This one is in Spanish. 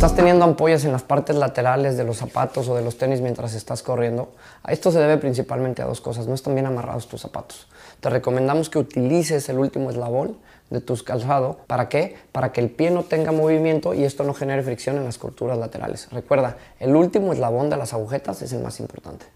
estás teniendo ampollas en las partes laterales de los zapatos o de los tenis mientras estás corriendo, A esto se debe principalmente a dos cosas. No están bien amarrados tus zapatos. Te recomendamos que utilices el último eslabón de tus calzado. ¿Para qué? Para que el pie no tenga movimiento y esto no genere fricción en las culturas laterales. Recuerda, el último eslabón de las agujetas es el más importante.